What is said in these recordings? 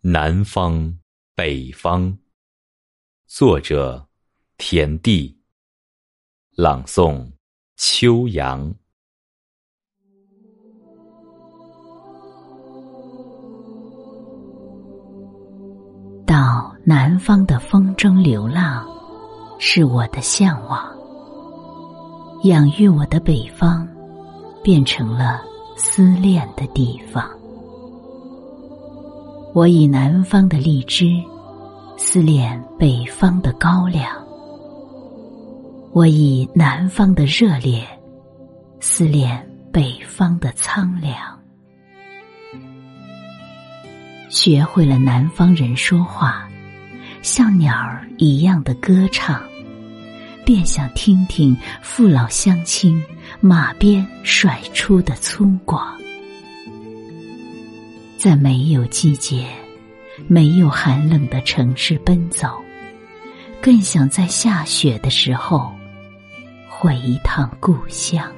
南方，北方。作者：田地。朗诵：秋阳。到南方的风中流浪，是我的向往。养育我的北方，变成了思念的地方。我以南方的荔枝。思念北方的高粱，我以南方的热烈思念北方的苍凉。学会了南方人说话，像鸟儿一样的歌唱，便想听听父老乡亲马鞭甩出的粗犷，在没有季节。没有寒冷的城市奔走，更想在下雪的时候回一趟故乡。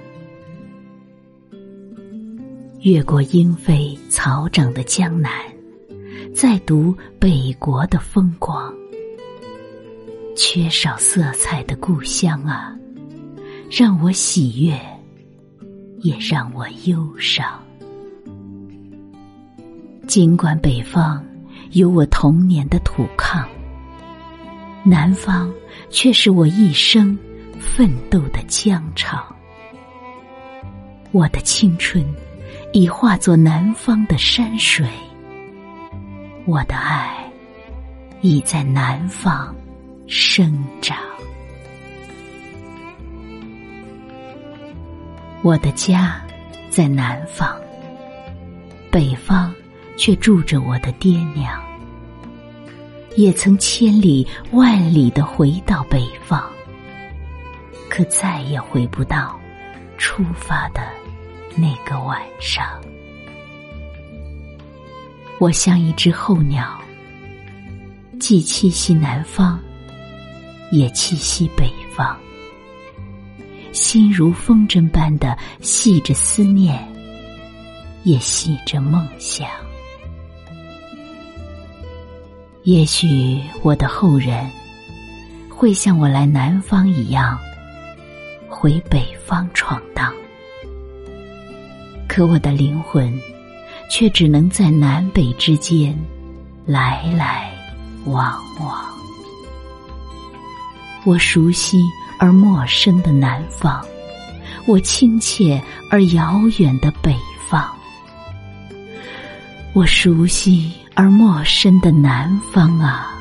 越过莺飞草长的江南，再读北国的风光。缺少色彩的故乡啊，让我喜悦，也让我忧伤。尽管北方。有我童年的土炕，南方却是我一生奋斗的疆场。我的青春已化作南方的山水，我的爱已在南方生长。我的家在南方，北方。却住着我的爹娘，也曾千里万里的回到北方，可再也回不到出发的那个晚上。我像一只候鸟，既栖息南方，也栖息北方，心如风筝般的系着思念，也系着梦想。也许我的后人会像我来南方一样回北方闯荡，可我的灵魂却只能在南北之间来来往往。我熟悉而陌生的南方，我亲切而遥远的北方，我熟悉。而陌生的南方啊，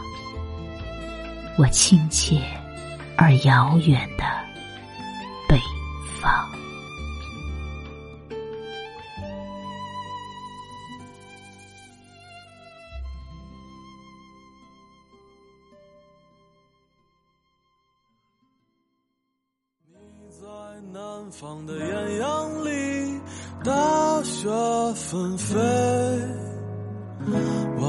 我亲切而遥远的北方。你在南方的艳阳里，大雪纷飞。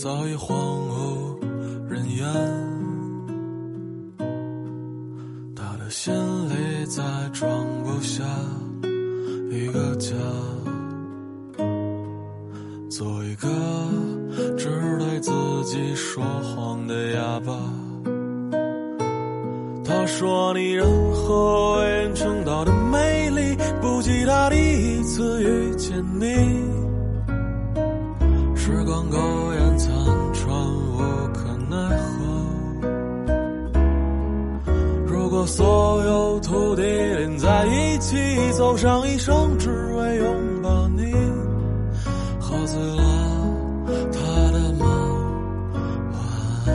早已荒无人烟，他的心里再装不下一个家，做一个只对自己说谎的哑巴。他说你任何为人称道的美丽，不及他第一次遇见你。时光苟延和所有土地连在一起，走上一生，只为拥抱你，喝醉了他的梦，晚安。